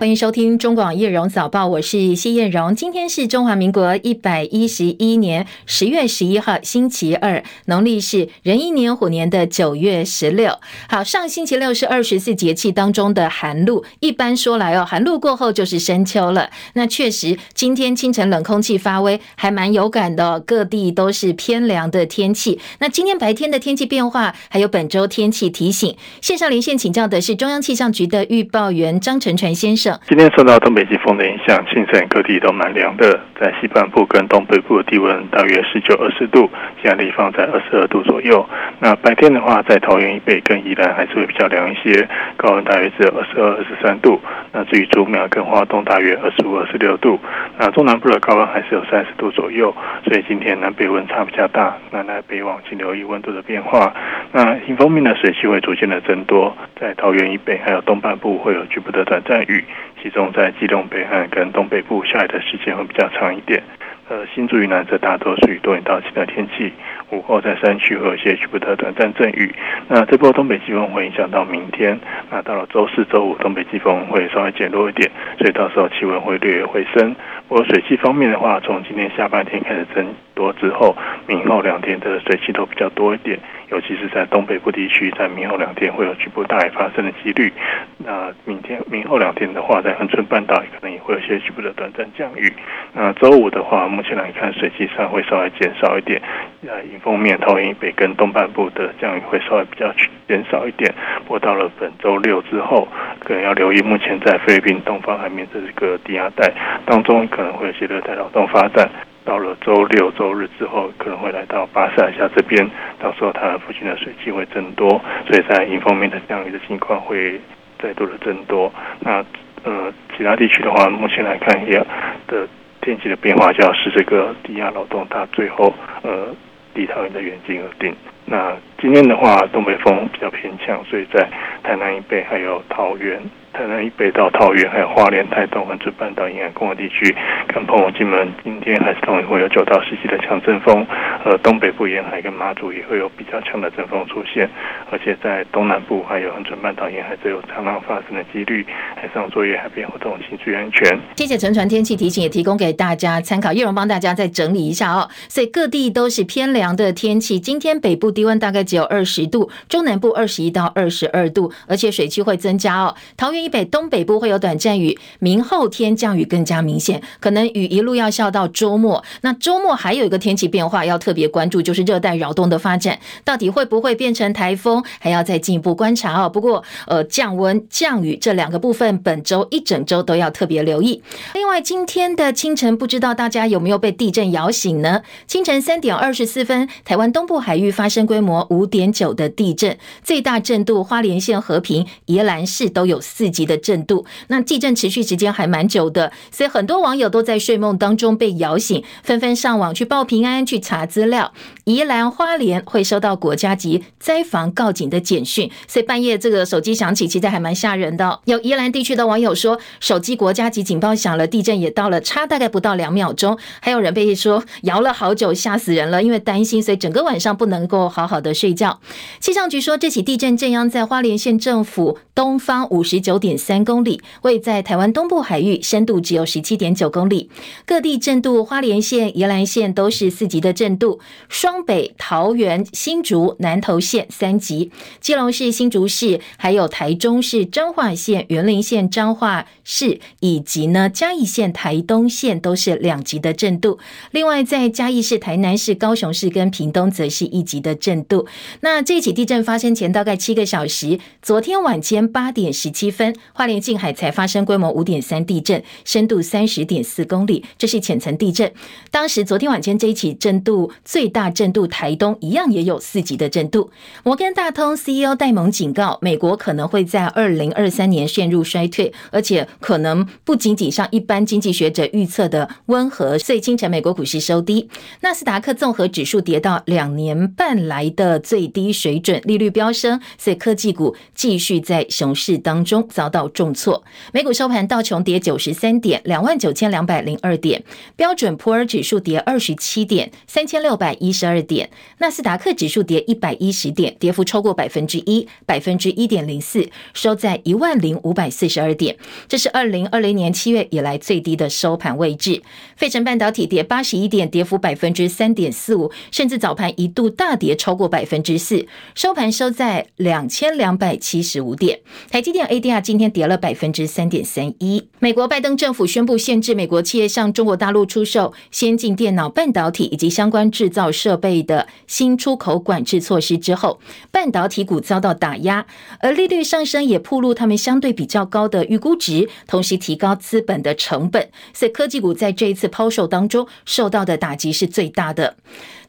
欢迎收听中广叶荣早报，我是谢艳荣。今天是中华民国一百一十一年十月十一号，星期二，农历是壬寅年虎年的九月十六。好，上星期六是二十四节气当中的寒露，一般说来哦，寒露过后就是深秋了。那确实，今天清晨冷空气发威，还蛮有感的，各地都是偏凉的天气。那今天白天的天气变化，还有本周天气提醒，线上连线请教的是中央气象局的预报员张成传先生。今天受到东北季风的影响，清晨各地都蛮凉的，在西半部跟东北部的低温大约十九、二十度，现在地方在二十二度左右。那白天的话，在桃园以北跟宜兰还是会比较凉一些，高温大约只有二十二、二十三度。那至于竹苗跟花东，大约二十五、二十六度。那中南部的高温还是有三十度左右，所以今天南北温差比较大。南来北往，请留意温度的变化。那迎风面的水汽会逐渐的增多，在桃园以北还有东半部会有局部的短暂雨。其中在基隆北岸跟东北部下雨的时间会比较长一点，呃，新竹以南则大多属于多云到晴的天气。午后在山区会有一些局部的短暂阵雨。那这波东北季风会影响到明天，那到了周四、周五，东北季风会稍微减弱一点，所以到时候气温会略微回升。我水汽方面的话，从今天下半天开始增多之后，明后两天的水汽都比较多一点。尤其是在东北部地区，在明后两天会有局部大雨发生的几率。那明天、明后两天的话，在恒春半岛可能也会有些局部的短暂降雨。那周五的话，目前来看水汽上会稍微减少一点。呃，迎风面，投影以北跟东半部的降雨会稍微比较减少一点。不过到了本周六之后，可能要留意目前在菲律宾东方海面这个低压带当中，可能会有些热带扰动发展。到了周六、周日之后，可能会来到巴士海峡这边，到时候它附近的水汽会增多，所以在迎风面的降雨的情况会再度的增多。那呃，其他地区的话，目前来看也的天气的变化，就要是这个低压扰动它最后呃离桃园的远近而定。那今天的话，东北风比较偏强，所以在台南以北还有桃园。台南以北到桃园，还有花莲、台东、恒春半岛沿岸公路地区，跟澎湖、金门，今天还是同样会有九到十级的强阵风。呃，东北部沿海跟马祖也会有比较强的阵风出现，而且在东南部还有恒春半岛沿海，则有长浪发生的几率。海上作业、海边活动，请注意安全。谢谢陈传天气提醒，也提供给大家参考。叶荣帮大家再整理一下哦。所以各地都是偏凉的天气，今天北部低温大概只有二十度，中南部二十一到二十二度，而且水汽会增加哦。桃园。以北、东北部会有短暂雨，明后天降雨更加明显，可能雨一路要下到周末。那周末还有一个天气变化要特别关注，就是热带扰动的发展，到底会不会变成台风，还要再进一步观察哦。不过，呃，降温、降雨这两个部分，本周一整周都要特别留意。另外，今天的清晨，不知道大家有没有被地震摇醒呢？清晨三点二十四分，台湾东部海域发生规模五点九的地震，最大震度花莲县和平、宜兰市都有四级的震度，那地震持续时间还蛮久的，所以很多网友都在睡梦当中被摇醒，纷纷上网去报平安、去查资料。宜兰花莲会收到国家级灾防告警的简讯，所以半夜这个手机响起，其实还蛮吓人的。有宜兰地区的网友说，手机国家级警报响了，地震也到了，差大概不到两秒钟。还有人被说摇了好久，吓死人了，因为担心，所以整个晚上不能够好好的睡觉。气象局说，这起地震震央在花莲县政府东方五十九点三公里，位在台湾东部海域，深度只有十七点九公里。各地震度，花莲县、宜兰县都是四级的震度，双北、桃园、新竹、南投县三级，基隆市、新竹市，还有台中市、彰化县、员林县、彰化市，以及呢嘉义县、台东县都是两级的震度。另外，在嘉义市、台南市、高雄市跟屏东则是一级的震度。那这起地震发生前大概七个小时，昨天晚间八点十七分。花莲近海才发生规模五点三地震，深度三十点四公里，这是浅层地震。当时昨天晚间这一起震度最大震度，台东一样也有四级的震度。摩根大通 CEO 戴蒙警告，美国可能会在二零二三年陷入衰退，而且可能不仅仅像一般经济学者预测的温和。所以清晨美国股市收低，纳斯达克综合指数跌到两年半来的最低水准，利率飙升，所以科技股继续在熊市当中遭到重挫。美股收盘，道琼跌九十三点，两万九千两百零二点；标准普尔指数跌二十七点，三千六百一十二点；纳斯达克指数跌一百一十点，跌幅超过百分之一，百分之一点零四，收在一万零五百四十二点。这是二零二零年七月以来最低的收盘位置。费城半导体跌八十一点，跌幅百分之三点四五，甚至早盘一度大跌超过百分之四，收盘收在两千两百七十五点。台积电 ADR 今天跌了百分之三点三一。美国拜登政府宣布限制美国企业向中国大陆出售先进电脑半导体以及相关制造设备的新出口管制措施之后，半导体股遭到打压，而利率上升也暴露他们相对比较高的预估值，同时提高资本的成本，所以科技股在这一次抛售当中受到的打击是最大的。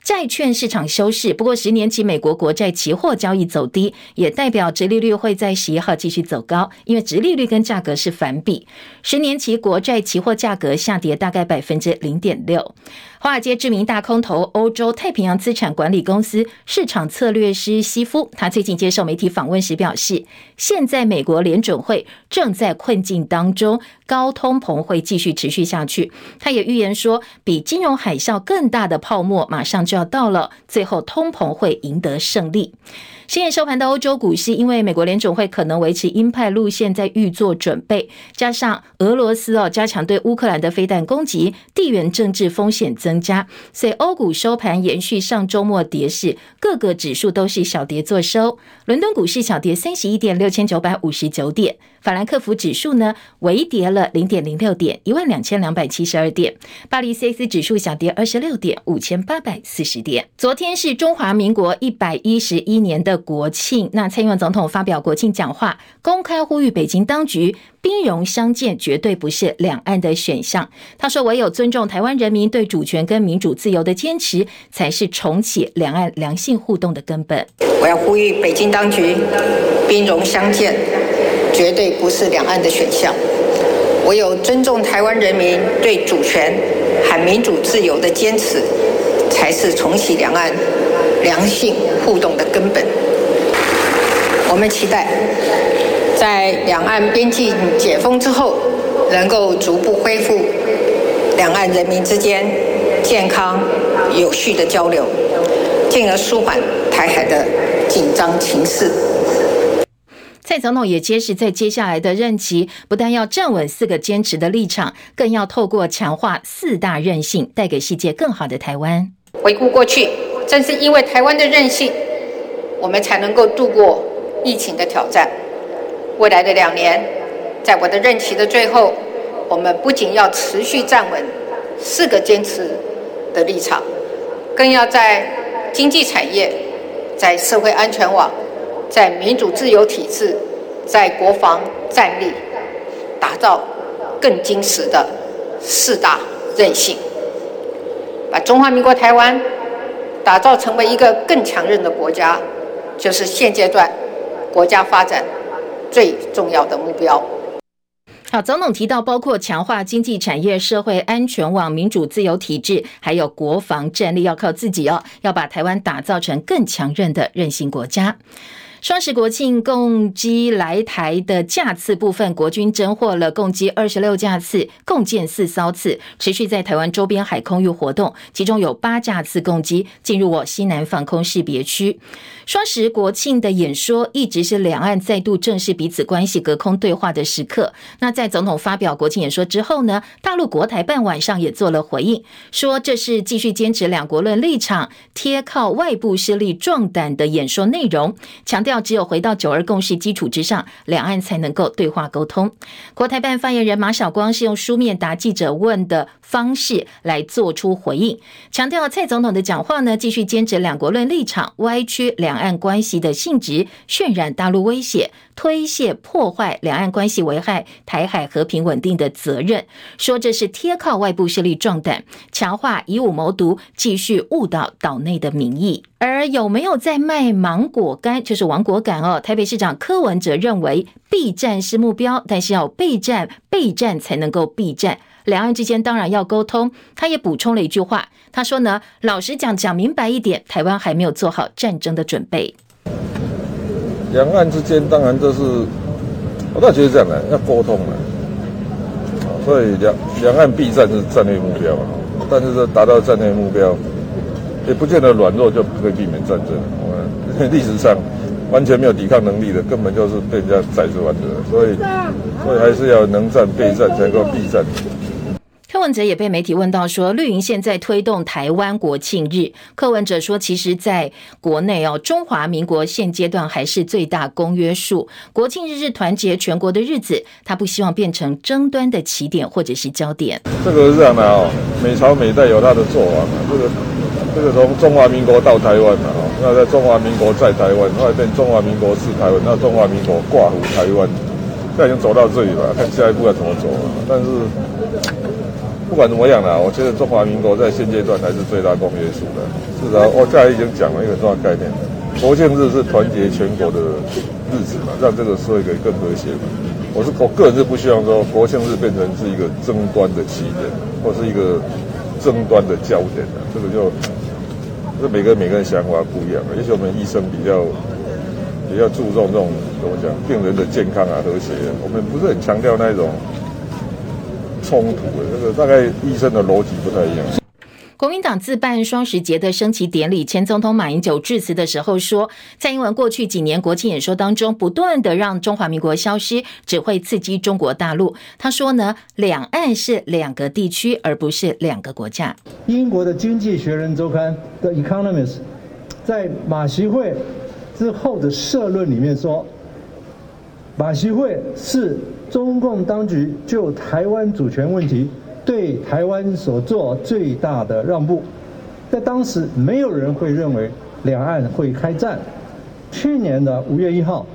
债券市场收市，不过十年期美国国债期货交易走低，也代表殖利率会在十一号继续走高，因为殖利率跟价格是反比。十年期国债期货价格下跌大概百分之零点六。华尔街知名大空头欧洲太平洋资产管理公司市场策略师西夫，他最近接受媒体访问时表示，现在美国联准会正在困境当中，高通膨会继续持续下去。他也预言说，比金融海啸更大的泡沫马上就要到了，最后通膨会赢得胜利。深夜收盘的欧洲股市，因为美国联总会可能维持鹰派路线，在预做准备，加上俄罗斯哦加强对乌克兰的飞弹攻击，地缘政治风险增加，所以欧股收盘延续上周末跌势，各个指数都是小跌作收。伦敦股市小跌三十一点，六千九百五十九点。法兰克福指数呢，微跌了零点零六点，一万两千两百七十二点。巴黎 CAC 指数小跌二十六点，五千八百四十点。昨天是中华民国一百一十一年的国庆，那蔡英文总统发表国庆讲话，公开呼吁北京当局兵戎相见绝对不是两岸的选项。他说，唯有尊重台湾人民对主权跟民主自由的坚持，才是重启两岸良性互动的根本。我要呼吁北京当局兵戎相见。绝对不是两岸的选项，唯有尊重台湾人民对主权和民主自由的坚持，才是重启两岸良性互动的根本。我们期待，在两岸边境解封之后，能够逐步恢复两岸人民之间健康有序的交流，进而舒缓台海的紧张情势。蔡总统也揭示，在接下来的任期，不但要站稳四个坚持的立场，更要透过强化四大韧性，带给世界更好的台湾。回顾过去，正是因为台湾的韧性，我们才能够度过疫情的挑战。未来的两年，在我的任期的最后，我们不仅要持续站稳四个坚持的立场，更要在经济产业、在社会安全网。在民主自由体制，在国防战力，打造更坚实的四大韧性，把中华民国台湾打造成为一个更强韧的国家，就是现阶段国家发展最重要的目标。好，总统提到，包括强化经济产业、社会安全网、民主自由体制，还有国防战力，要靠自己哦，要把台湾打造成更强韧的韧性国家。双十国庆共机来台的架次部分，国军侦获了共机二十六架次，共建四艘次，持续在台湾周边海空域活动。其中有八架次共机进入我西南防空识别区。双十国庆的演说一直是两岸再度正视彼此关系、隔空对话的时刻。那在总统发表国庆演说之后呢，大陆国台办晚上也做了回应，说这是继续坚持两国论立场、贴靠外部势力壮胆的演说内容，强调。要只有回到九二共识基础之上，两岸才能够对话沟通。国台办发言人马晓光是用书面答记者问的方式来做出回应，强调蔡总统的讲话呢，继续坚持两国论立场，歪曲两岸关系的性质，渲染大陆威胁，推卸破坏两岸关系、危害台海和平稳定的责任，说这是贴靠外部势力壮胆，强化以武谋独，继续误导岛内的民意。而有没有在卖芒果干，就是王亡国感哦。台北市长柯文哲认为避战是目标，但是要备战，备战才能够避战。两岸之间当然要沟通。他也补充了一句话，他说呢，老实讲，讲明白一点，台湾还没有做好战争的准备。两岸之间当然都是我倒觉得这样的，要沟通嘛。所以两两岸避战是战略目标，但是说达到战略目标，也不见得软弱就可以避免战争。因为历史上完全没有抵抗能力的，根本就是被人家宰着玩的。所以，所以还是要能战备战才够避战。柯文哲也被媒体问到说，绿营现在推动台湾国庆日，柯文哲说，其实在国内哦，中华民国现阶段还是最大公约数。国庆日是团结全国的日子，他不希望变成争端的起点或者是焦点。这个是这样的哦，每朝每代有他的做法。这个这个从中华民国到台湾嘛哦，那在中华民国在台湾，后来变中华民国是台湾，那中华民国挂乎台湾，现在已经走到这里了，看下一步要怎么走。但是。不管怎么样啦，我觉得中华民国在现阶段还是最大公约数的。至少我刚才已经讲了一个重要概念，国庆日是团结全国的日子嘛，让这个社会可以更和谐嘛。我是我个人是不希望说国庆日变成是一个争端的起点，或是一个争端的焦点的。这个就，这每个每个人想法不一样。也许我们医生比较比较注重这种怎么讲，病人的健康啊、和谐，我们不是很强调那种。冲突的那个大概医生的逻辑不太一样。国民党自办双十节的升旗典礼，前总统马英九致辞的时候说，蔡英文过去几年国庆演说当中，不断的让中华民国消失，只会刺激中国大陆。他说呢，两岸是两个地区，而不是两个国家。英国的经济学人周刊的 Economist 在马习会之后的社论里面说。马习会是中共当局就台湾主权问题对台湾所做最大的让步，在当时没有人会认为两岸会开战。去年的五月一号，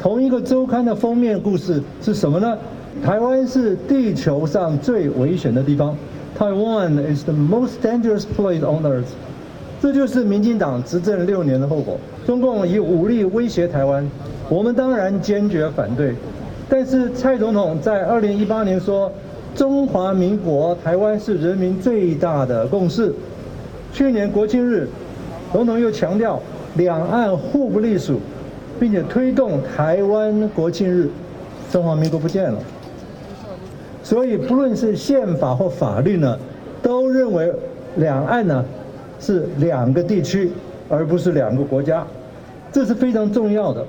同一个周刊的封面故事是什么呢？台湾是地球上最危险的地方，Taiwan is the most dangerous place on earth。这就是民进党执政六年的后果。中共以武力威胁台湾。我们当然坚决反对，但是蔡总统在二零一八年说，中华民国台湾是人民最大的共识。去年国庆日，总统又强调两岸互不隶属，并且推动台湾国庆日，中华民国不见了。所以不论是宪法或法律呢，都认为两岸呢是两个地区，而不是两个国家，这是非常重要的。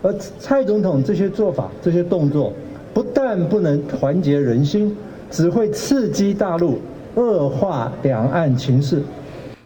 而蔡总统这些做法、这些动作，不但不能团结人心，只会刺激大陆，恶化两岸情势。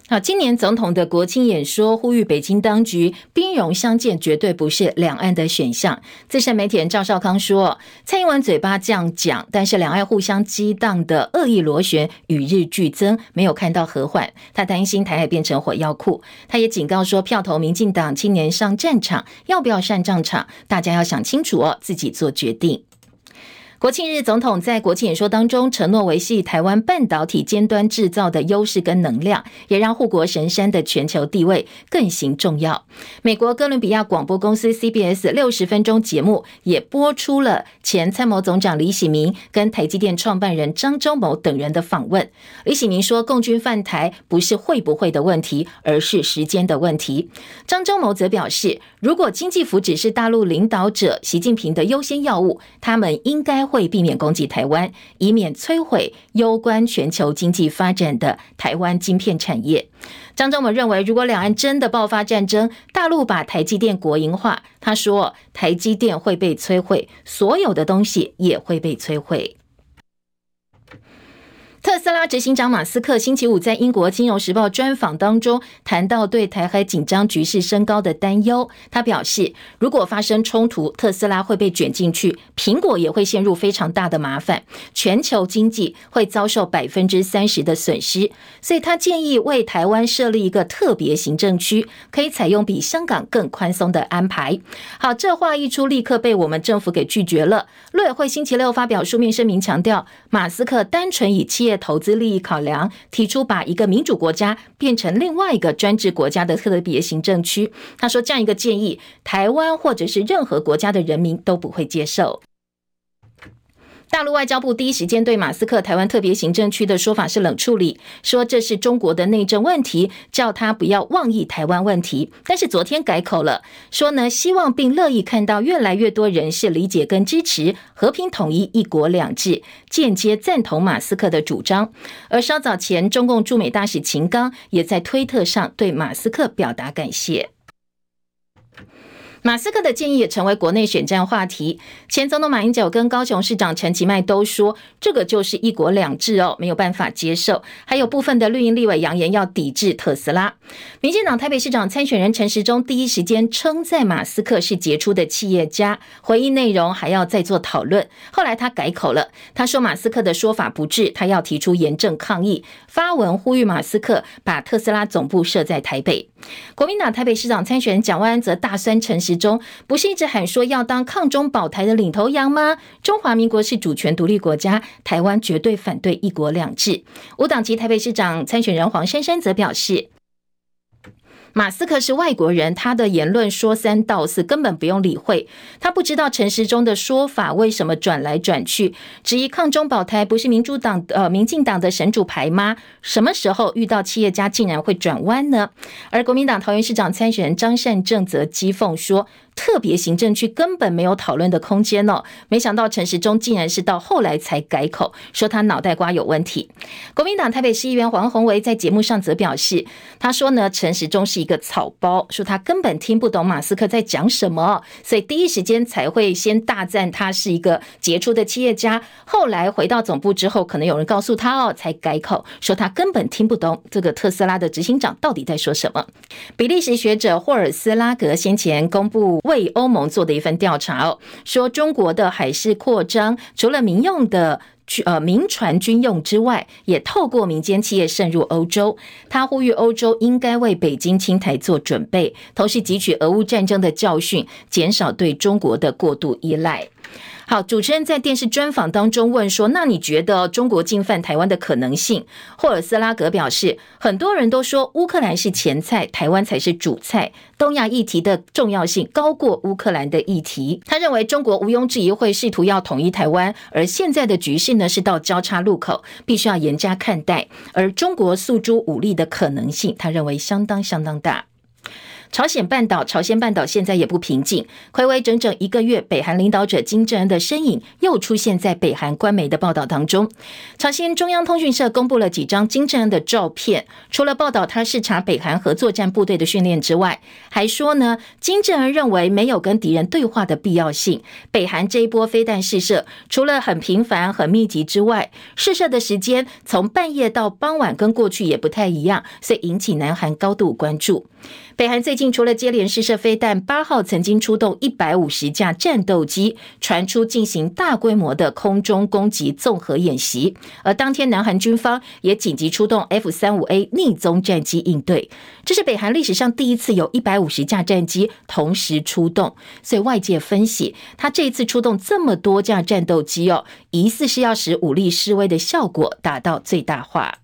好，今年总统的国庆演说呼吁北京当局兵戎相见，绝对不是两岸的选项。资深媒体人赵少康说：“蔡英文嘴巴这样讲，但是两岸互相激荡的恶意螺旋与日俱增，没有看到和缓。他担心台海变成火药库。他也警告说，票投民进党青年上战场，要不要上战场，大家要想清楚哦，自己做决定。”国庆日，总统在国庆演说当中承诺维系台湾半导体尖端制造的优势跟能量，也让护国神山的全球地位更形重要。美国哥伦比亚广播公司 CBS 六十分钟节目也播出了前参谋总长李喜明跟台积电创办人张忠谋等人的访问。李喜明说，共军犯台不是会不会的问题，而是时间的问题。张忠谋则表示，如果经济福祉是大陆领导者习近平的优先要务，他们应该。会避免攻击台湾，以免摧毁攸关全球经济发展的台湾晶片产业。张忠谋认为，如果两岸真的爆发战争，大陆把台积电国营化，他说台积电会被摧毁，所有的东西也会被摧毁。特斯拉执行长马斯克星期五在英国《金融时报》专访当中谈到对台海紧张局势升高的担忧。他表示，如果发生冲突，特斯拉会被卷进去，苹果也会陷入非常大的麻烦，全球经济会遭受百分之三十的损失。所以他建议为台湾设立一个特别行政区，可以采用比香港更宽松的安排。好，这话一出，立刻被我们政府给拒绝了。陆委会星期六发表书面声明，强调马斯克单纯以企业投资利益考量，提出把一个民主国家变成另外一个专制国家的特别行政区。他说，这样一个建议，台湾或者是任何国家的人民都不会接受。大陆外交部第一时间对马斯克台湾特别行政区的说法是冷处理，说这是中国的内政问题，叫他不要妄议台湾问题。但是昨天改口了，说呢希望并乐意看到越来越多人士理解跟支持和平统一、一国两制，间接赞同马斯克的主张。而稍早前，中共驻美大使秦刚也在推特上对马斯克表达感谢。马斯克的建议也成为国内选战话题。前总统马英九跟高雄市长陈其迈都说，这个就是一国两制哦，没有办法接受。还有部分的绿营立委扬言要抵制特斯拉。民进党台北市长参选人陈时中第一时间称赞马斯克是杰出的企业家，回应内容还要再做讨论。后来他改口了，他说马斯克的说法不智，他要提出严正抗议，发文呼吁马斯克把特斯拉总部设在台北。国民党台北市长参选人蒋万安则大酸陈时中，不是一直喊说要当抗中保台的领头羊吗？中华民国是主权独立国家，台湾绝对反对一国两制。无党籍台北市长参选人黄珊珊则表示。马斯克是外国人，他的言论说三道四，根本不用理会。他不知道陈时中的说法为什么转来转去，质疑抗中保台不是民主党呃民进党的神主牌吗？什么时候遇到企业家竟然会转弯呢？而国民党桃园市长参选人张善政则讥讽说。特别行政区根本没有讨论的空间哦，没想到陈时中竟然是到后来才改口，说他脑袋瓜有问题。国民党台北市议员黄鸿维在节目上则表示，他说呢，陈时中是一个草包，说他根本听不懂马斯克在讲什么，所以第一时间才会先大赞他是一个杰出的企业家。后来回到总部之后，可能有人告诉他哦，才改口，说他根本听不懂这个特斯拉的执行长到底在说什么。比利时学者霍尔斯拉格先前公布。为欧盟做的一份调查哦，说中国的海事扩张，除了民用的呃民船军用之外，也透过民间企业渗入欧洲。他呼吁欧洲应该为北京青台做准备，同时汲取俄乌战争的教训，减少对中国的过度依赖。好，主持人在电视专访当中问说：“那你觉得中国进犯台湾的可能性？”霍尔斯拉格表示：“很多人都说乌克兰是前菜，台湾才是主菜。东亚议题的重要性高过乌克兰的议题。他认为中国毋庸置疑会试图要统一台湾，而现在的局势呢是到交叉路口，必须要严加看待。而中国诉诸武力的可能性，他认为相当相当大。”朝鲜半岛，朝鲜半岛现在也不平静。睽违整整一个月，北韩领导者金正恩的身影又出现在北韩官媒的报道当中。朝鲜中央通讯社公布了几张金正恩的照片，除了报道他视察北韩核作战部队的训练之外，还说呢，金正恩认为没有跟敌人对话的必要性。北韩这一波飞弹试射，除了很频繁、很密集之外，试射的时间从半夜到傍晚，跟过去也不太一样，所以引起南韩高度关注。北韩最近除了接连试射飞弹，八号曾经出动一百五十架战斗机，传出进行大规模的空中攻击综合演习。而当天，南韩军方也紧急出动 F 三五 A 逆踪战机应对，这是北韩历史上第一次有一百五十架战机同时出动。所以外界分析，他这一次出动这么多架战斗机哦，疑似是要使武力示威的效果达到最大化。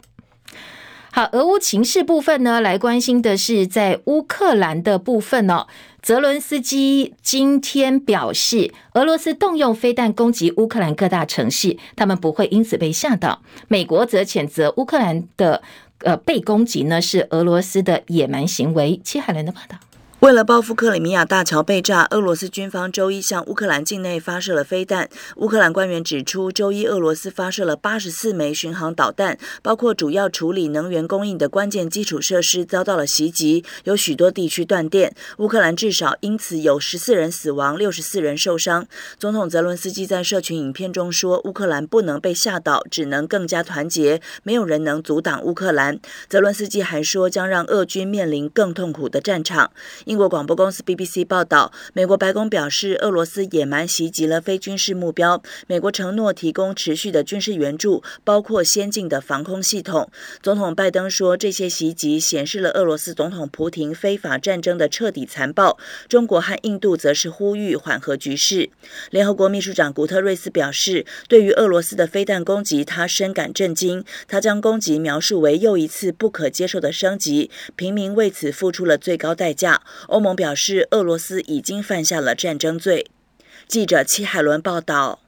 好，俄乌情势部分呢，来关心的是在乌克兰的部分哦。泽伦斯基今天表示，俄罗斯动用飞弹攻击乌克兰各大城市，他们不会因此被吓到。美国则谴责乌克兰的呃被攻击呢，是俄罗斯的野蛮行为。齐海伦的报道。为了报复克里米亚大桥被炸，俄罗斯军方周一向乌克兰境内发射了飞弹。乌克兰官员指出，周一俄罗斯发射了八十四枚巡航导弹，包括主要处理能源供应的关键基础设施遭到了袭击，有许多地区断电。乌克兰至少因此有十四人死亡，六十四人受伤。总统泽伦斯基在社群影片中说：“乌克兰不能被吓倒，只能更加团结，没有人能阻挡乌克兰。”泽伦斯基还说，将让俄军面临更痛苦的战场。英国广播公司 BBC 报道，美国白宫表示，俄罗斯野蛮袭击了非军事目标。美国承诺提供持续的军事援助，包括先进的防空系统。总统拜登说，这些袭击显示了俄罗斯总统普廷非法战争的彻底残暴。中国和印度则是呼吁缓和局势。联合国秘书长古特瑞斯表示，对于俄罗斯的飞弹攻击，他深感震惊。他将攻击描述为又一次不可接受的升级，平民为此付出了最高代价。欧盟表示，俄罗斯已经犯下了战争罪。记者齐海伦报道。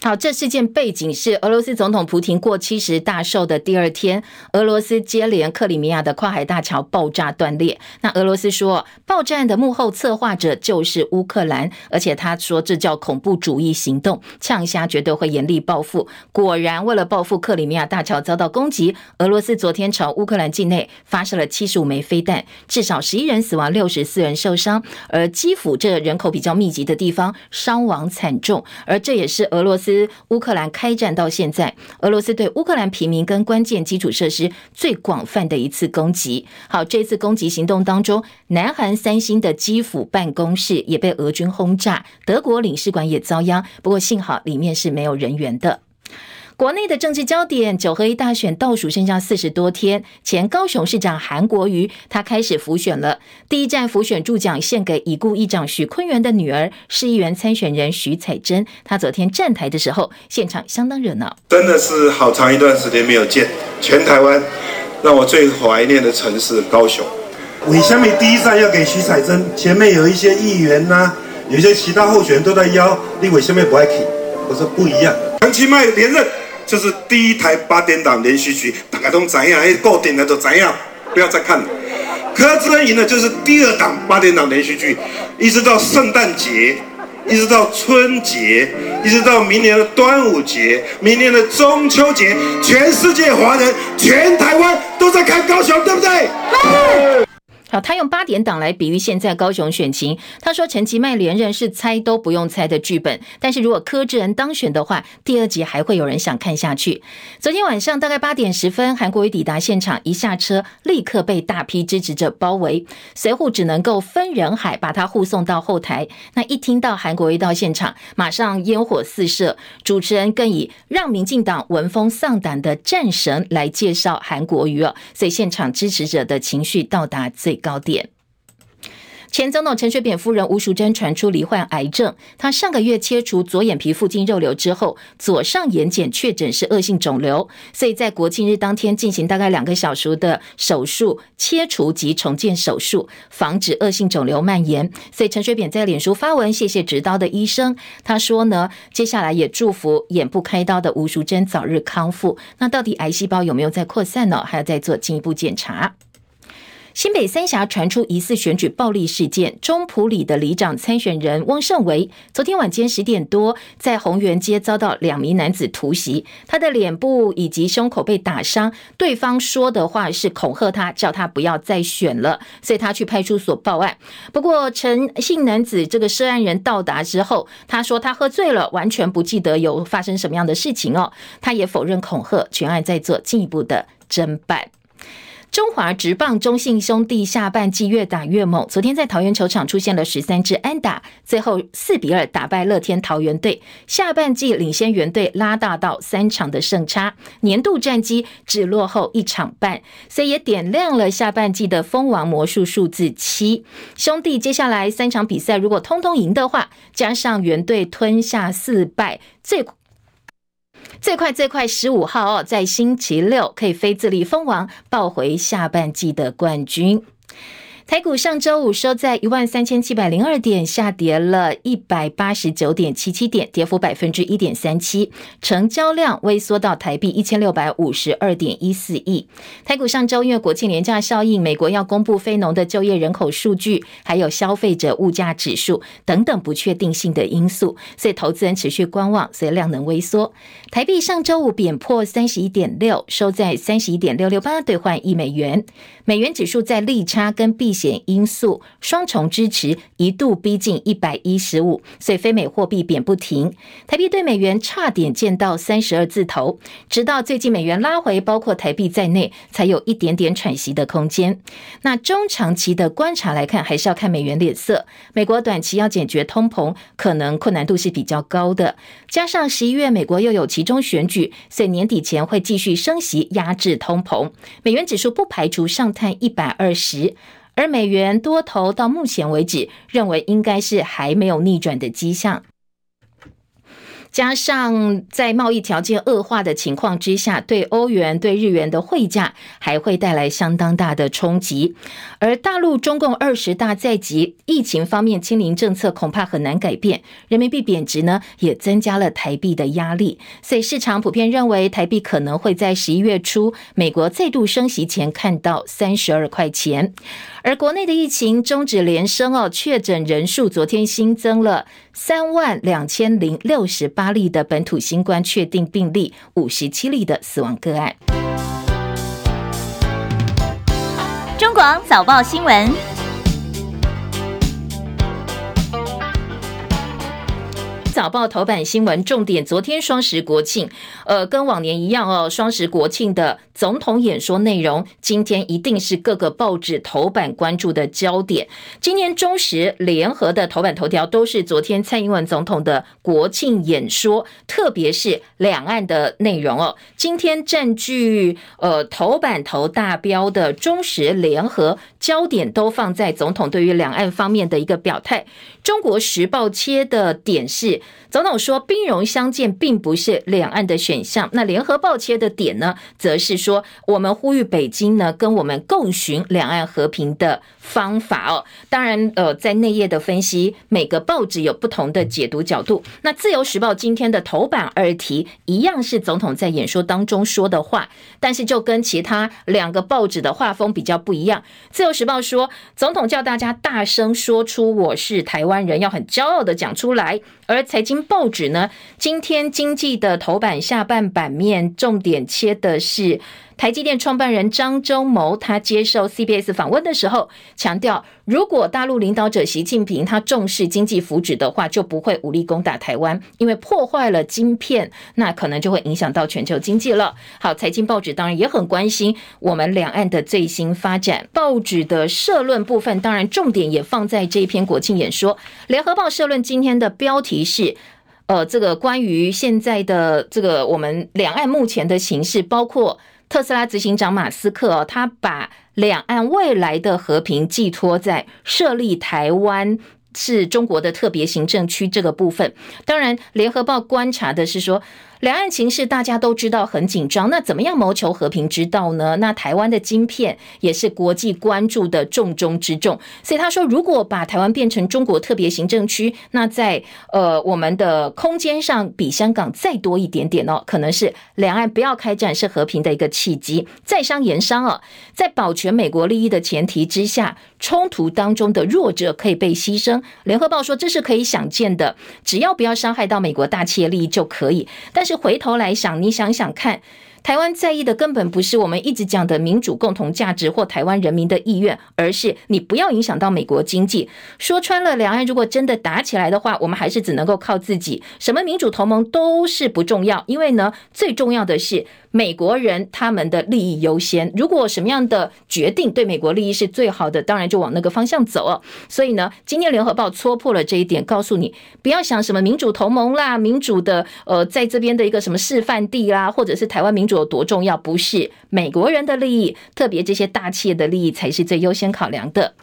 好，这事件背景是俄罗斯总统普廷过七十大寿的第二天，俄罗斯接连克里米亚的跨海大桥爆炸断裂。那俄罗斯说，爆炸案的幕后策划者就是乌克兰，而且他说这叫恐怖主义行动，呛虾绝对会严厉报复。果然，为了报复克里米亚大桥遭到攻击，俄罗斯昨天朝乌克兰境内发射了七十五枚飞弹，至少十一人死亡，六十四人受伤。而基辅这人口比较密集的地方，伤亡惨重，而这也是俄罗斯。乌克兰开战到现在，俄罗斯对乌克兰平民跟关键基础设施最广泛的一次攻击。好，这次攻击行动当中，南韩三星的基辅办公室也被俄军轰炸，德国领事馆也遭殃，不过幸好里面是没有人员的。国内的政治焦点，九合一大选倒数剩下四十多天，前高雄市长韩国瑜他开始浮选了。第一站浮选助奖献给已故议长许坤元的女儿，市议员参选人许彩珍。他昨天站台的时候，现场相当热闹。真的是好长一段时间没有见，全台湾让我最怀念的城市高雄。为什么第一站要给许彩珍？前面有一些议员呐、啊，有一些其他候选人都在邀，你为什么不爱去？我说不一样，陈其迈连任。就是第一台八点档连续剧，大家都怎样？哎，够顶了都怎样？不要再看了。柯志恩赢的就是第二档八点档连续剧，一直到圣诞节，一直到春节，一直到明年的端午节，明年的中秋节，全世界华人，全台湾都在看高雄，对不对对？好，他用八点档来比喻现在高雄选情。他说陈其迈连任是猜都不用猜的剧本，但是如果柯志恩当选的话，第二集还会有人想看下去。昨天晚上大概八点十分，韩国瑜抵达现场，一下车立刻被大批支持者包围，随扈只能够分人海把他护送到后台。那一听到韩国瑜到现场，马上烟火四射，主持人更以让民进党闻风丧胆的战神来介绍韩国瑜哦，所以现场支持者的情绪到达最高点。前总统陈水扁夫人吴淑珍传出罹患癌症，她上个月切除左眼皮附近肉瘤之后，左上眼睑确诊是恶性肿瘤，所以在国庆日当天进行大概两个小时的手术切除及重建手术，防止恶性肿瘤蔓延。所以陈水扁在脸书发文谢谢执刀的医生，他说呢，接下来也祝福眼部开刀的吴淑珍早日康复。那到底癌细胞有没有在扩散呢？还要再做进一步检查。新北三峡传出疑似选举暴力事件，中埔里的里长参选人翁胜维，昨天晚间十点多在鸿源街遭到两名男子突袭，他的脸部以及胸口被打伤，对方说的话是恐吓他，叫他不要再选了，所以他去派出所报案。不过陈姓男子这个涉案人到达之后，他说他喝醉了，完全不记得有发生什么样的事情哦，他也否认恐吓，全案在做进一步的侦办。中华职棒中信兄弟下半季越打越猛，昨天在桃园球场出现了十三支安打，最后四比二打败乐天桃园队，下半季领先原队拉大到三场的胜差，年度战绩只落后一场半，所以也点亮了下半季的封王魔术数字七。兄弟接下来三场比赛如果通通赢的话，加上原队吞下四败，最。最快最快十五号哦，在星期六可以飞自力蜂王，抱回下半季的冠军。台股上周五收在一万三千七百零二点，下跌了一百八十九点七七点，跌幅百分之一点三七，成交量微缩到台币一千六百五十二点一四亿。台股上周因为国庆连假效应，美国要公布非农的就业人口数据，还有消费者物价指数等等不确定性的因素，所以投资人持续观望，所以量能微缩。台币上周五贬破三十一点六，收在三十一点六六八兑换一美元。美元指数在利差跟避险因素双重支持，一度逼近一百一十五，所以非美货币贬不停。台币对美元差点见到三十二字头，直到最近美元拉回，包括台币在内，才有一点点喘息的空间。那中长期的观察来看，还是要看美元脸色。美国短期要解决通膨，可能困难度是比较高的。加上十一月美国又有其中选举，所以年底前会继续升息压制通膨。美元指数不排除上。探一百二十，而美元多头到目前为止认为应该是还没有逆转的迹象。加上在贸易条件恶化的情况之下，对欧元、对日元的汇价还会带来相当大的冲击。而大陆中共二十大在即，疫情方面清零政策恐怕很难改变，人民币贬值呢也增加了台币的压力，所以市场普遍认为台币可能会在十一月初美国再度升息前看到三十二块钱。而国内的疫情终止连升哦，确诊人数昨天新增了三万两千零六十八例的本土新冠确定病例，五十七例的死亡个案。中广早报新闻。早报头版新闻重点：昨天双十国庆，呃，跟往年一样哦。双十国庆的总统演说。内容，今天一定是各个报纸头版关注的焦点。今年中时联合的头版头条都是昨天蔡英文总统的国庆演说，特别是两岸的内容哦。今天占据呃头版头大标的中时联合，焦点都放在总统对于两岸方面的一个表态。中国时报切的点是。总统说，兵戎相见并不是两岸的选项。那联合报切的点呢，则是说，我们呼吁北京呢，跟我们共寻两岸和平的方法哦。当然，呃，在内页的分析，每个报纸有不同的解读角度。那自由时报今天的头版二题一样是总统在演说当中说的话，但是就跟其他两个报纸的画风比较不一样。自由时报说，总统叫大家大声说出“我是台湾人”，要很骄傲的讲出来。而财经报纸呢，今天经济的头版下半版面重点切的是台积电创办人张忠谋，他接受 CBS 访问的时候强调，如果大陆领导者习近平他重视经济福祉的话，就不会武力攻打台湾，因为破坏了晶片，那可能就会影响到全球经济了。好，财经报纸当然也很关心我们两岸的最新发展。报纸的社论部分，当然重点也放在这一篇国庆演说。联合报社论今天的标题是，呃，这个关于现在的这个我们两岸目前的形势，包括特斯拉执行长马斯克，他把两岸未来的和平寄托在设立台湾是中国的特别行政区这个部分。当然，联合报观察的是说。两岸情势大家都知道很紧张，那怎么样谋求和平之道呢？那台湾的晶片也是国际关注的重中之重。所以他说，如果把台湾变成中国特别行政区，那在呃我们的空间上比香港再多一点点哦，可能是两岸不要开战是和平的一个契机。在商言商哦，在保全美国利益的前提之下，冲突当中的弱者可以被牺牲。联合报说这是可以想见的，只要不要伤害到美国大企业利益就可以。但是回头来想，你想想看。台湾在意的根本不是我们一直讲的民主共同价值或台湾人民的意愿，而是你不要影响到美国经济。说穿了，两岸如果真的打起来的话，我们还是只能够靠自己，什么民主同盟都是不重要，因为呢，最重要的是美国人他们的利益优先。如果什么样的决定对美国利益是最好的，当然就往那个方向走哦。所以呢，今天联合报戳破了这一点，告诉你不要想什么民主同盟啦，民主的呃，在这边的一个什么示范地啦，或者是台湾民做。多重要？不是美国人的利益，特别这些大企业的利益才是最优先考量的。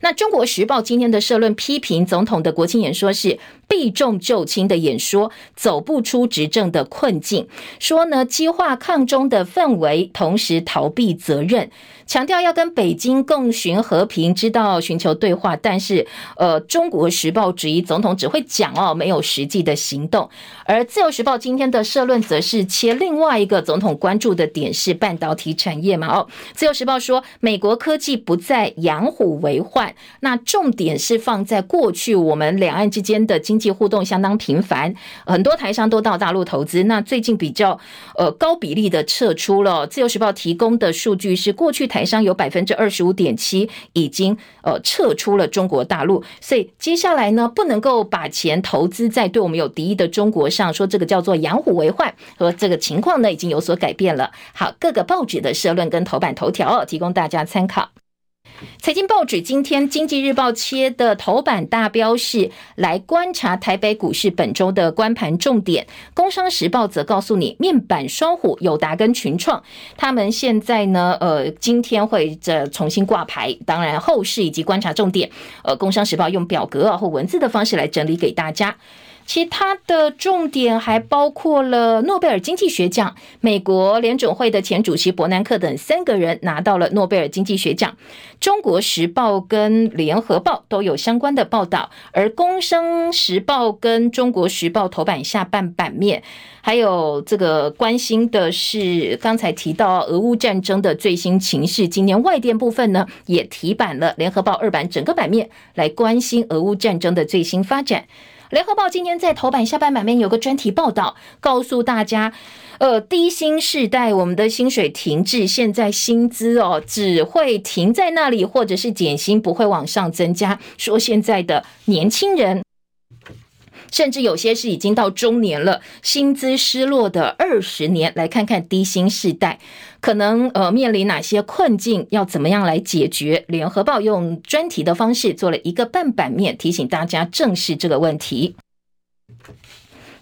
那中国时报今天的社论批评总统的国庆演说是避重就轻的演说，走不出执政的困境，说呢激化抗中的氛围，同时逃避责任。强调要跟北京共寻和平之道，寻求对话，但是，呃，《中国时报》质疑总统只会讲哦，没有实际的行动。而《自由时报》今天的社论则是切另外一个总统关注的点是半导体产业嘛？哦，《自由时报》说美国科技不再养虎为患，那重点是放在过去我们两岸之间的经济互动相当频繁，很多台商都到大陆投资，那最近比较呃高比例的撤出了。《自由时报》提供的数据是过去台。商有百分之二十五点七已经呃撤出了中国大陆，所以接下来呢，不能够把钱投资在对我们有敌意的中国上，说这个叫做养虎为患，和这个情况呢已经有所改变了。好，各个报纸的社论跟头版头条哦，提供大家参考。财经报纸今天《经济日报》切的头版大标是来观察台北股市本周的观盘重点，《工商时报》则告诉你面板双虎友达跟群创，他们现在呢，呃，今天会这重新挂牌，当然后市以及观察重点，呃，《工商时报》用表格啊或文字的方式来整理给大家。其他的重点还包括了诺贝尔经济学奖，美国联准会的前主席伯南克等三个人拿到了诺贝尔经济学奖。中国时报跟联合报都有相关的报道，而工商时报跟中国时报头版下半版面，还有这个关心的是刚才提到俄乌战争的最新情势。今年外电部分呢也提版了联合报二版整个版面来关心俄乌战争的最新发展。联合报今天在头版下半版面有个专题报道，告诉大家，呃，低薪世代，我们的薪水停滞，现在薪资哦只会停在那里，或者是减薪，不会往上增加。说现在的年轻人。甚至有些是已经到中年了，薪资失落的二十年，来看看低薪世代可能呃面临哪些困境，要怎么样来解决？联合报用专题的方式做了一个半版面，提醒大家正视这个问题。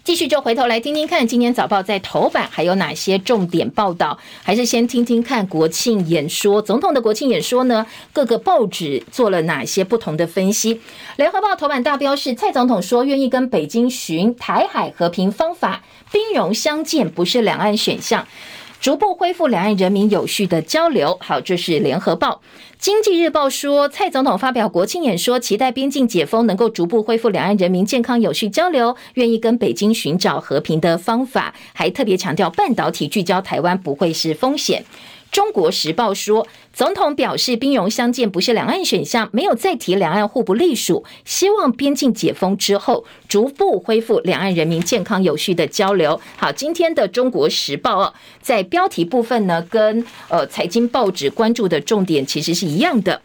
继续就回头来听听看，今天早报在头版还有哪些重点报道？还是先听听看国庆演说，总统的国庆演说呢？各个报纸做了哪些不同的分析？联合报头版大标是蔡总统说愿意跟北京寻台海和平方法，兵戎相见不是两岸选项。逐步恢复两岸人民有序的交流。好，这是联合报。经济日报说，蔡总统发表国庆演说，期待边境解封能够逐步恢复两岸人民健康有序交流，愿意跟北京寻找和平的方法，还特别强调半导体聚焦台湾不会是风险。中国时报说，总统表示兵戎相见不是两岸选项，没有再提两岸互不隶属，希望边境解封之后逐步恢复两岸人民健康有序的交流。好，今天的中国时报哦，在标题部分呢，跟呃财经报纸关注的重点其实是一样的。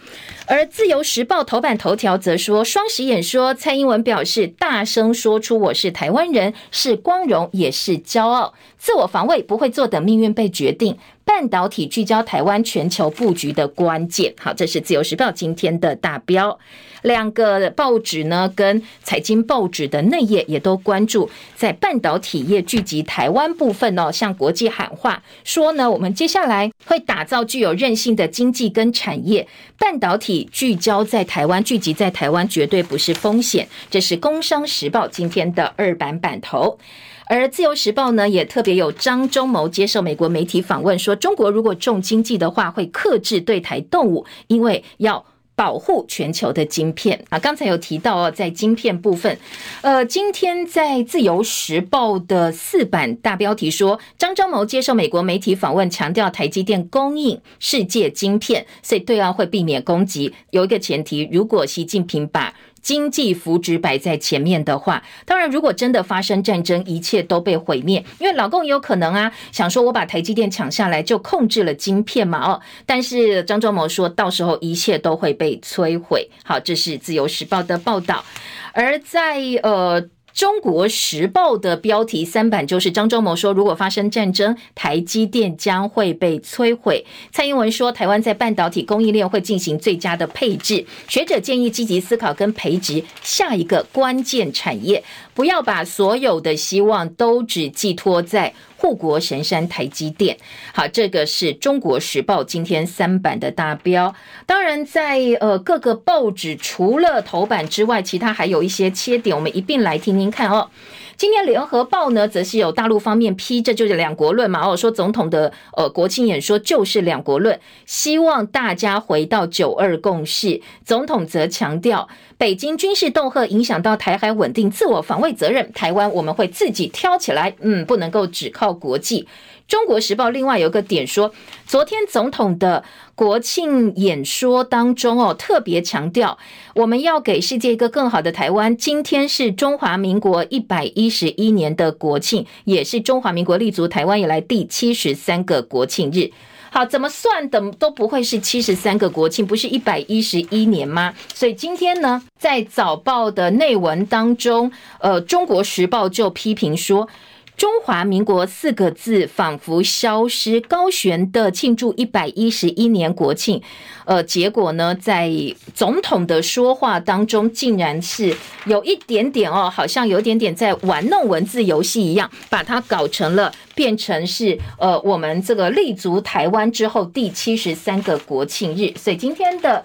而自由时报头版头条则说，双十演说，蔡英文表示大声说出我是台湾人，是光荣也是骄傲，自我防卫不会坐等命运被决定。半导体聚焦台湾全球布局的关键，好，这是自由时报今天的大标。两个报纸呢，跟财经报纸的内页也都关注在半导体业聚集台湾部分哦，向国际喊话说呢，我们接下来会打造具有韧性的经济跟产业。半导体聚焦在台湾，聚集在台湾，绝对不是风险。这是工商时报今天的二版版头。而自由时报呢，也特别有张忠谋接受美国媒体访问，说中国如果重经济的话，会克制对台动武，因为要保护全球的晶片啊。刚才有提到哦，在晶片部分，呃，今天在自由时报的四版大标题说，张忠谋接受美国媒体访问，强调台积电供应世界晶片，所以对岸会避免攻击。有一个前提，如果习近平把经济福祉摆在前面的话，当然，如果真的发生战争，一切都被毁灭，因为老共也有可能啊，想说我把台积电抢下来就控制了晶片嘛，哦，但是张忠谋说到时候一切都会被摧毁。好，这是自由时报的报道，而在呃。中国时报的标题三版就是张忠谋说，如果发生战争，台积电将会被摧毁。蔡英文说，台湾在半导体供应链会进行最佳的配置。学者建议积极思考跟培植下一个关键产业，不要把所有的希望都只寄托在。护国神山台积电，好，这个是中国时报今天三版的大标。当然在，呃各个报纸除了头版之外，其他还有一些切点，我们一并来听听看哦。今天联合报呢，则是有大陆方面批，这就是两国论嘛。哦，说总统的呃国庆演说就是两国论，希望大家回到九二共识。总统则强调，北京军事恫吓影响到台海稳定，自我防卫责任，台湾我们会自己挑起来。嗯，不能够只靠国际。中国时报另外有个点说，昨天总统的国庆演说当中哦，特别强调我们要给世界一个更好的台湾。今天是中华民国一百一十一年的国庆，也是中华民国立足台湾以来第七十三个国庆日。好，怎么算的都不会是七十三个国庆，不是一百一十一年吗？所以今天呢，在早报的内文当中，呃，中国时报就批评说。中华民国四个字仿佛消失，高悬的庆祝一百一十一年国庆，呃，结果呢，在总统的说话当中，竟然是有一点点哦，好像有点点在玩弄文字游戏一样，把它搞成了变成是呃，我们这个立足台湾之后第七十三个国庆日，所以今天的。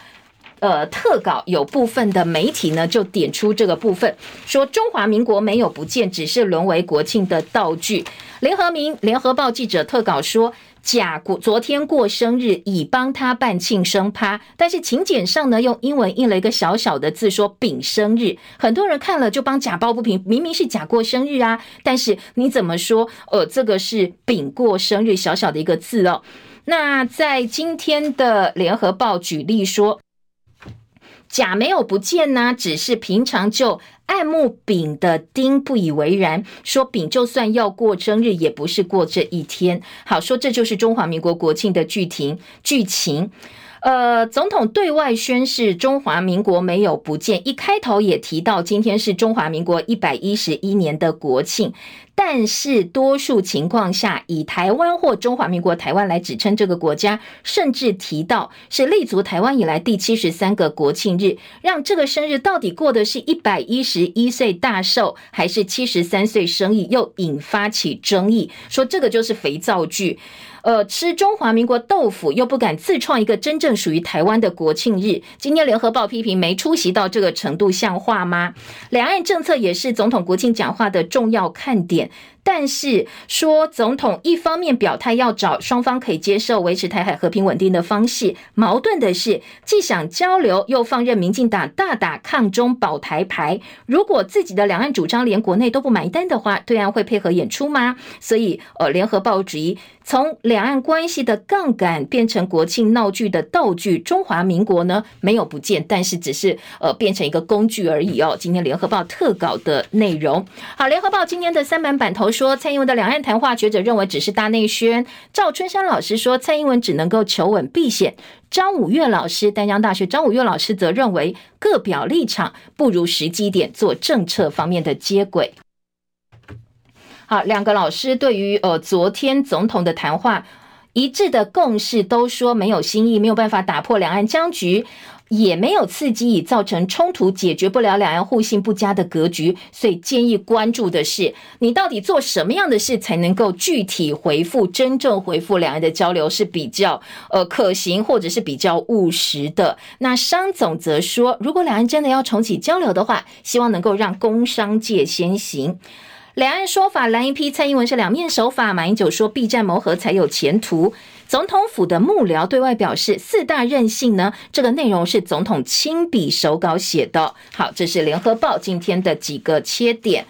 呃特稿，有部分的媒体呢就点出这个部分，说中华民国没有不见，只是沦为国庆的道具。联合民联合报记者特稿说。甲过昨天过生日，乙帮他办庆生趴，但是请柬上呢用英文印了一个小小的字，说丙生日。很多人看了就帮甲抱不平，明明是甲过生日啊，但是你怎么说？呃，这个是丙过生日，小小的一个字哦。那在今天的联合报举例说。甲没有不见呢，只是平常就爱慕丙的丁不以为然，说丙就算要过生日，也不是过这一天。好，说这就是中华民国国庆的剧情剧情。呃，总统对外宣示中华民国没有不见，一开头也提到今天是中华民国一百一十一年的国庆。但是多数情况下，以台湾或中华民国台湾来指称这个国家，甚至提到是立足台湾以来第七十三个国庆日，让这个生日到底过的是一百一十一岁大寿，还是七十三岁生日，又引发起争议，说这个就是肥皂剧。呃，吃中华民国豆腐又不敢自创一个真正属于台湾的国庆日。今天联合报批评没出席到这个程度像话吗？两岸政策也是总统国庆讲话的重要看点。点但是说总统一方面表态要找双方可以接受、维持台海和平稳定的方式，矛盾的是既想交流，又放任民进党大打抗中保台牌。如果自己的两岸主张连国内都不买单的话，对岸会配合演出吗？所以，呃，联合报质疑从两岸关系的杠杆变成国庆闹剧的道具，中华民国呢没有不见，但是只是呃变成一个工具而已哦。今天联合报特稿的内容，好，联合报今天的三版版头。说蔡英文的两岸谈话，学者认为只是大内宣。赵春山老师说，蔡英文只能够求稳避险。张五岳老师，丹江大学张五岳老师则认为，各表立场不如时机点做政策方面的接轨。好，两个老师对于呃昨天总统的谈话一致的共识，都说没有新意，没有办法打破两岸僵局。也没有刺激已造成冲突，解决不了两岸互信不佳的格局，所以建议关注的是，你到底做什么样的事才能够具体回复、真正回复两岸的交流是比较呃可行，或者是比较务实的。那商总则说，如果两岸真的要重启交流的话，希望能够让工商界先行。两岸说法蓝一批蔡英文是两面手法，马英九说避战谋和才有前途。总统府的幕僚对外表示，四大韧性呢，这个内容是总统亲笔手稿写的。好，这是联合报今天的几个切点。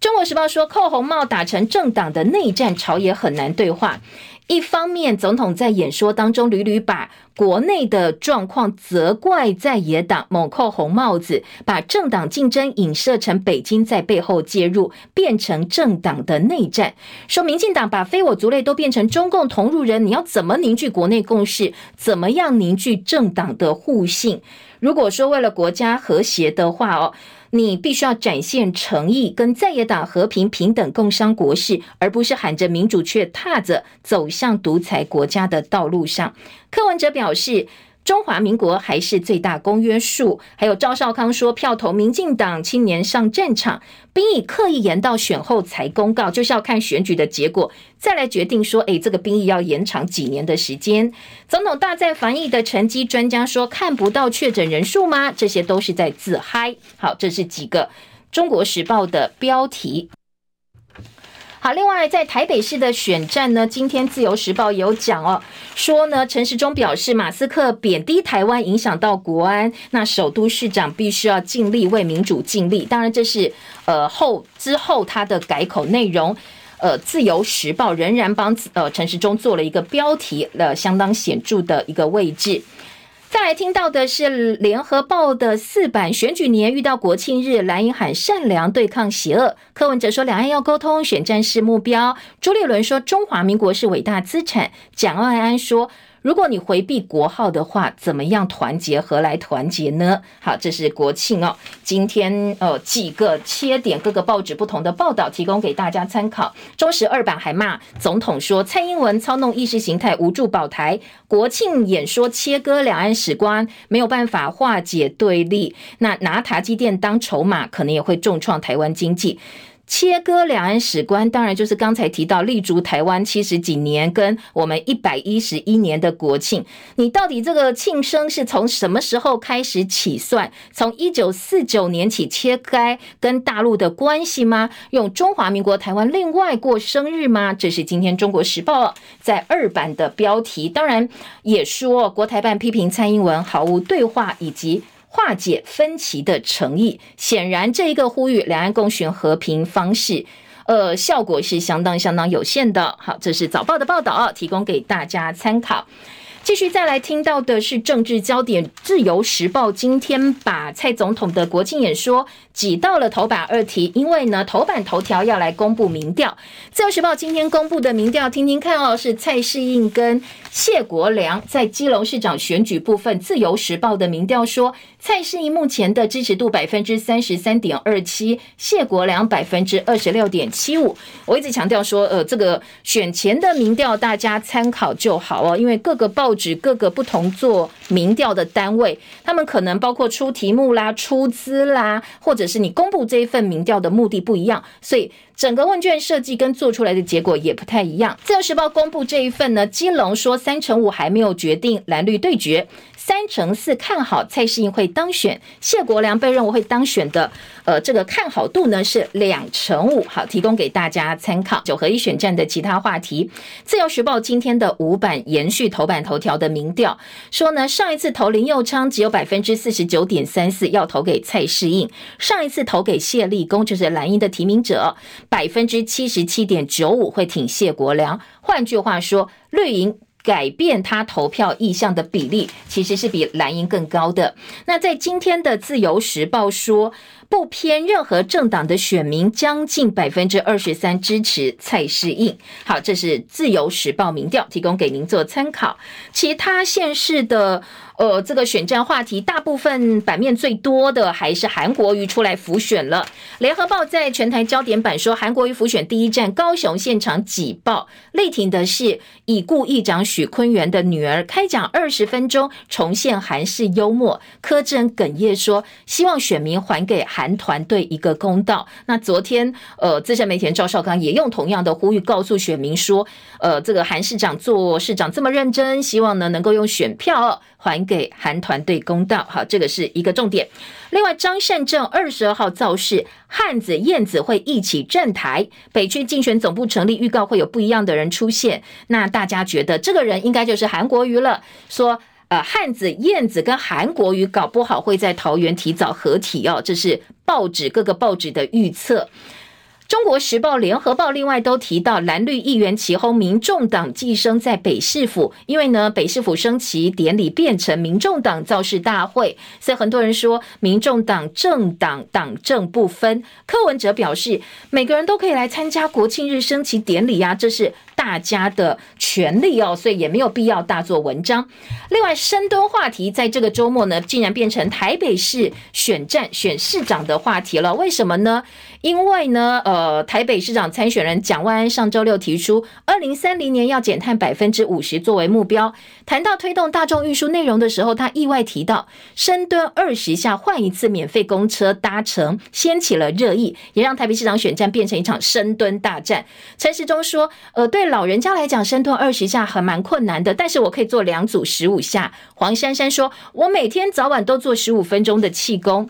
中国时报说，扣红帽打成政党的内战，朝野很难对话。一方面，总统在演说当中屡屡把国内的状况责怪在野党猛扣红帽子，把政党竞争影射成北京在背后介入，变成政党的内战。说民进党把非我族类都变成中共同路人，你要怎么凝聚国内共识？怎么样凝聚政党的互信？如果说为了国家和谐的话哦。你必须要展现诚意，跟在野党和平平等共商国事，而不是喊着民主却踏着走向独裁国家的道路上。柯文哲表示，中华民国还是最大公约数。还有赵少康说，票投民进党青年上战场，兵役刻意延到选后才公告，就是要看选举的结果，再来决定说，诶，这个兵役要延长几年的时间。总统大在防疫的成绩，专家说看不到确诊人数吗？这些都是在自嗨。好，这是几个中国时报的标题。好，另外在台北市的选战呢，今天自由时报有讲哦，说呢，陈时中表示，马斯克贬低台湾影响到国安，那首都市长必须要尽力为民主尽力。当然，这是呃后之后他的改口内容。呃，自由时报仍然帮呃陈时中做了一个标题，了相当显著的一个位置。再来听到的是联合报的四版，选举年遇到国庆日，蓝营喊善良对抗邪恶。柯文哲说两岸要沟通，选战是目标。朱立伦说中华民国是伟大资产。蒋万安说。如果你回避国号的话，怎么样团结？何来团结呢？好，这是国庆哦。今天呃几个切点，各个报纸不同的报道，提供给大家参考。中时二版还骂总统说蔡英文操弄意识形态，无助保台。国庆演说切割两岸史观，没有办法化解对立。那拿台积电当筹码，可能也会重创台湾经济。切割两岸史观，当然就是刚才提到立足台湾七十几年，跟我们一百一十一年的国庆，你到底这个庆生是从什么时候开始起算？从一九四九年起切开跟大陆的关系吗？用中华民国台湾另外过生日吗？这是今天中国时报在二版的标题，当然也说国台办批评蔡英文毫无对话以及。化解分歧的诚意，显然这一个呼吁两岸共寻和平方式，呃，效果是相当相当有限的。好，这是早报的报道，提供给大家参考。继续再来听到的是政治焦点，《自由时报》今天把蔡总统的国庆演说挤到了头版二题，因为呢，头版头条要来公布民调。《自由时报》今天公布的民调，听听看哦，是蔡适应跟谢国梁在基隆市长选举部分，《自由时报》的民调说。蔡适应目前的支持度百分之三十三点二七，谢国梁百分之二十六点七五。我一直强调说，呃，这个选前的民调大家参考就好哦，因为各个报纸、各个不同做民调的单位，他们可能包括出题目啦、出资啦，或者是你公布这一份民调的目的不一样，所以整个问卷设计跟做出来的结果也不太一样。自由时报公布这一份呢，基隆说三成五还没有决定蓝绿对决。三成四看好蔡适应会当选，谢国良被认为会当选的，呃，这个看好度呢是两成五。好，提供给大家参考。九合一选战的其他话题，自由时报今天的五版延续头版头条的民调，说呢，上一次投林佑昌只有百分之四十九点三四要投给蔡适应，上一次投给谢立功就是蓝营的提名者，百分之七十七点九五会挺谢国良。换句话说，绿营。改变他投票意向的比例，其实是比蓝营更高的。那在今天的自由时报说，不偏任何政党的选民将近百分之二十三支持蔡适应。好，这是自由时报民调，提供给您做参考。其他县市的。呃，这个选战话题，大部分版面最多的还是韩国瑜出来浮选了。联合报在全台焦点版说，韩国瑜浮选第一站高雄现场挤爆，力挺的是已故议长许昆源的女儿，开讲二十分钟，重现韩式幽默。柯震哽咽说，希望选民还给韩团队一个公道。那昨天，呃，资深媒体人赵少康也用同样的呼吁告诉选民说，呃，这个韩市长做市长这么认真，希望呢能够用选票还。给韩团队公道，好，这个是一个重点。另外，张善政二十二号造势，汉子、燕子会一起站台，北区竞选总部成立，预告会有不一样的人出现。那大家觉得这个人应该就是韩国瑜了。说，呃，汉子、燕子跟韩国瑜搞不好会在桃园提早合体哦，这是报纸各个报纸的预测。中国时报、联合报另外都提到，蓝绿议员齐轰民众党寄生在北市府，因为呢，北市府升旗典礼变成民众党造势大会，所以很多人说民众党政党党政不分。柯文哲表示，每个人都可以来参加国庆日升旗典礼呀，这是大家的权利哦，所以也没有必要大做文章。另外，深蹲话题在这个周末呢，竟然变成台北市选战选市长的话题了，为什么呢？因为呢，呃，呃台北市长参选人蒋万安上周六提出，二零三零年要减碳百分之五十作为目标。谈到推动大众运输内容的时候，他意外提到深蹲二十下换一次免费公车搭乘，掀起了热议，也让台北市长选战变成一场深蹲大战。陈时中说，呃，对老人家来讲，深蹲二十下还蛮困难的，但是我可以做两组十五下。黄珊珊说，我每天早晚都做十五分钟的气功。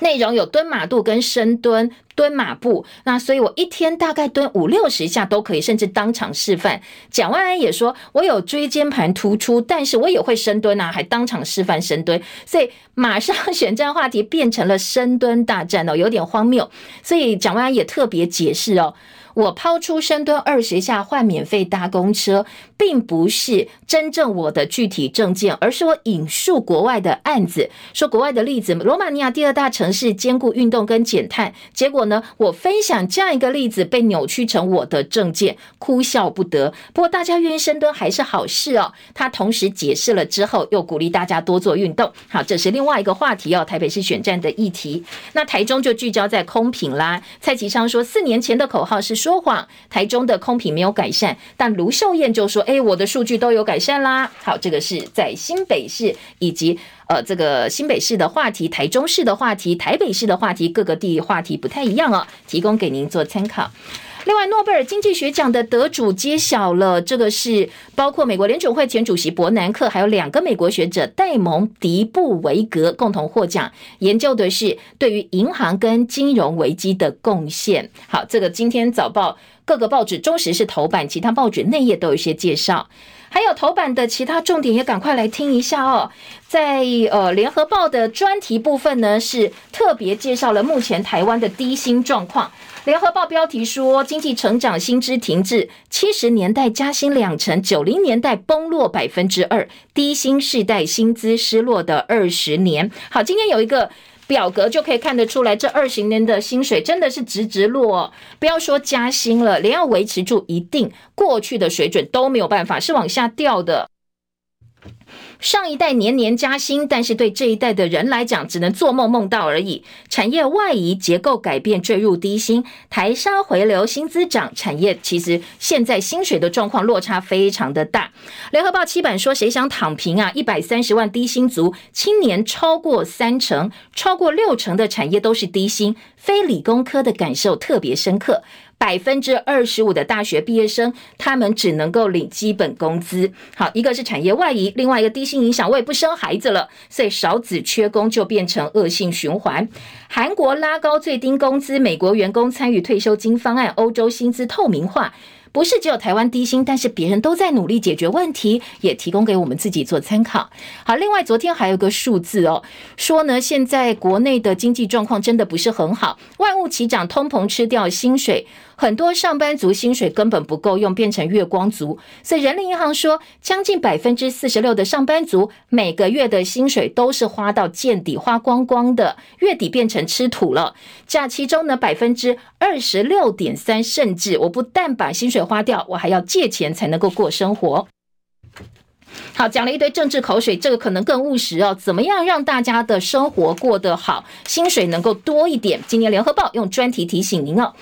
内容有蹲马步跟深蹲、蹲马步，那所以我一天大概蹲五六十下都可以，甚至当场示范。蒋万安也说，我有椎间盘突出，但是我也会深蹲啊，还当场示范深蹲。所以马上选战话题变成了深蹲大战哦，有点荒谬。所以蒋万安也特别解释哦。我抛出深蹲二十下换免费搭公车，并不是真正我的具体政见，而是我引述国外的案子，说国外的例子，罗马尼亚第二大城市兼顾运动跟减碳，结果呢，我分享这样一个例子被扭曲成我的政见，哭笑不得。不过大家愿意深蹲还是好事哦。他同时解释了之后，又鼓励大家多做运动。好，这是另外一个话题哦，台北市选战的议题。那台中就聚焦在空品啦。蔡其昌说，四年前的口号是。说谎，台中的空品没有改善，但卢秀燕就说：“哎，我的数据都有改善啦。”好，这个是在新北市以及。呃，这个新北市的话题、台中市的话题、台北市的话题，各个地话题不太一样哦，提供给您做参考。另外，诺贝尔经济学奖的得主揭晓了，这个是包括美国联准会前主席伯南克，还有两个美国学者戴蒙迪布维格共同获奖，研究的是对于银行跟金融危机的贡献。好，这个今天早报各个报纸中时是头版，其他报纸内页都有一些介绍。还有头版的其他重点也赶快来听一下哦，在呃联合报的专题部分呢，是特别介绍了目前台湾的低薪状况。联合报标题说，经济成长薪资停滞，七十年代加薪两成，九零年代崩落百分之二，低薪世代薪资失落的二十年。好，今天有一个。表格就可以看得出来，这二十年的薪水真的是直直落哦，不要说加薪了，连要维持住一定过去的水准都没有办法，是往下掉的。上一代年年加薪，但是对这一代的人来讲，只能做梦梦到而已。产业外移，结构改变，坠入低薪；台商回流，薪资涨。产业其实现在薪水的状况落差非常的大。联合报七版说，谁想躺平啊？一百三十万低薪族，青年超过三成，超过六成的产业都是低薪，非理工科的感受特别深刻。百分之二十五的大学毕业生，他们只能够领基本工资。好，一个是产业外移，另外一个低薪影响，我也不生孩子了，所以少子缺工就变成恶性循环。韩国拉高最低工资，美国员工参与退休金方案，欧洲薪资透明化。不是只有台湾低薪，但是别人都在努力解决问题，也提供给我们自己做参考。好，另外昨天还有个数字哦，说呢，现在国内的经济状况真的不是很好，万物齐涨，通膨吃掉薪水。很多上班族薪水根本不够用，变成月光族。所以人力银行说，将近百分之四十六的上班族每个月的薪水都是花到见底，花光光的，月底变成吃土了。假期中呢，百分之二十六点三，甚至我不但把薪水花掉，我还要借钱才能够过生活。好，讲了一堆政治口水，这个可能更务实哦。怎么样让大家的生活过得好，薪水能够多一点？今年联合报用专题提醒您哦。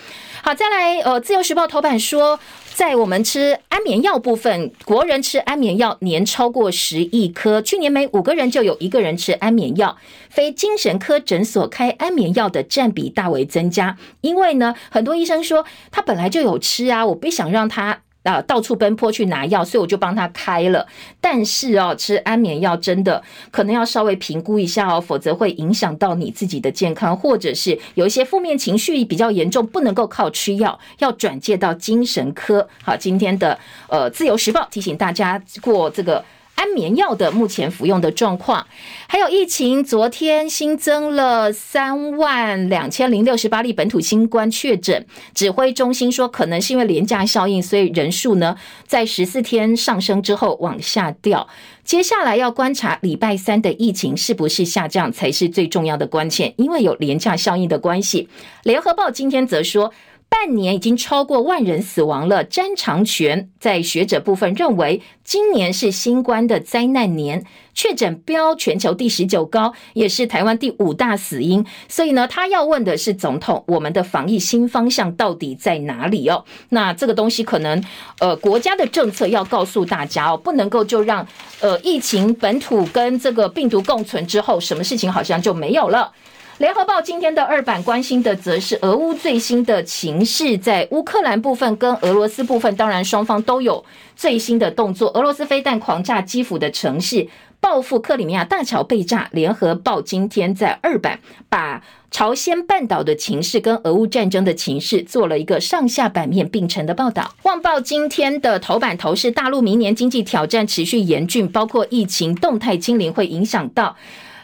好，再来，呃，《自由时报》头版说，在我们吃安眠药部分，国人吃安眠药年超过十亿颗，去年每五个人就有一个人吃安眠药，非精神科诊所开安眠药的占比大为增加。因为呢，很多医生说他本来就有吃啊，我不想让他。啊，到处奔波去拿药，所以我就帮他开了。但是哦，吃安眠药真的可能要稍微评估一下哦，否则会影响到你自己的健康，或者是有一些负面情绪比较严重，不能够靠吃药，要转介到精神科。好，今天的呃《自由时报》提醒大家过这个。安眠药的目前服用的状况，还有疫情，昨天新增了三万两千零六十八例本土新冠确诊。指挥中心说，可能是因为廉价效应，所以人数呢在十四天上升之后往下掉。接下来要观察礼拜三的疫情是不是下降，才是最重要的关键，因为有廉价效应的关系。联合报今天则说。半年已经超过万人死亡了。詹长权在学者部分认为，今年是新冠的灾难年，确诊标全球第十九高，也是台湾第五大死因。所以呢，他要问的是总统，我们的防疫新方向到底在哪里哦？那这个东西可能，呃，国家的政策要告诉大家哦，不能够就让呃疫情本土跟这个病毒共存之后，什么事情好像就没有了。联合报今天的二版关心的则是俄乌最新的情势，在乌克兰部分跟俄罗斯部分，当然双方都有最新的动作。俄罗斯飞弹狂炸基辅的城市，报复克里米亚大桥被炸。联合报今天在二版把朝鲜半岛的情势跟俄乌战争的情势做了一个上下版面并成的报道。旺报今天的头版头是大陆明年经济挑战持续严峻，包括疫情动态清零会影响到。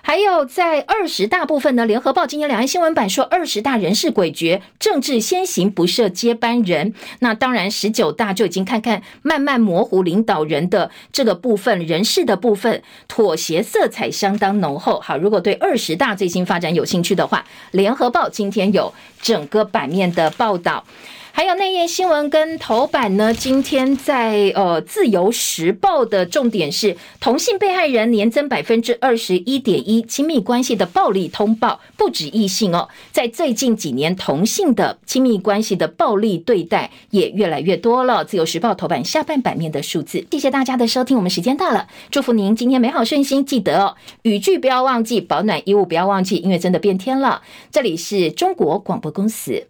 还有在二十大部分呢，联合报今天两岸新闻版说，二十大人事诡谲，政治先行不设接班人。那当然，十九大就已经看看慢慢模糊领导人的这个部分，人事的部分妥协色彩相当浓厚。好，如果对二十大最新发展有兴趣的话，联合报今天有整个版面的报道。还有内页新闻跟头版呢，今天在呃《自由时报》的重点是同性被害人年增百分之二十一点一，亲密关系的暴力通报不止异性哦，在最近几年，同性的亲密关系的暴力对待也越来越多了。《自由时报》头版下半版面的数字，谢谢大家的收听，我们时间到了，祝福您今天美好顺心，记得哦，雨具不要忘记，保暖衣物不要忘记，因为真的变天了。这里是中国广播公司。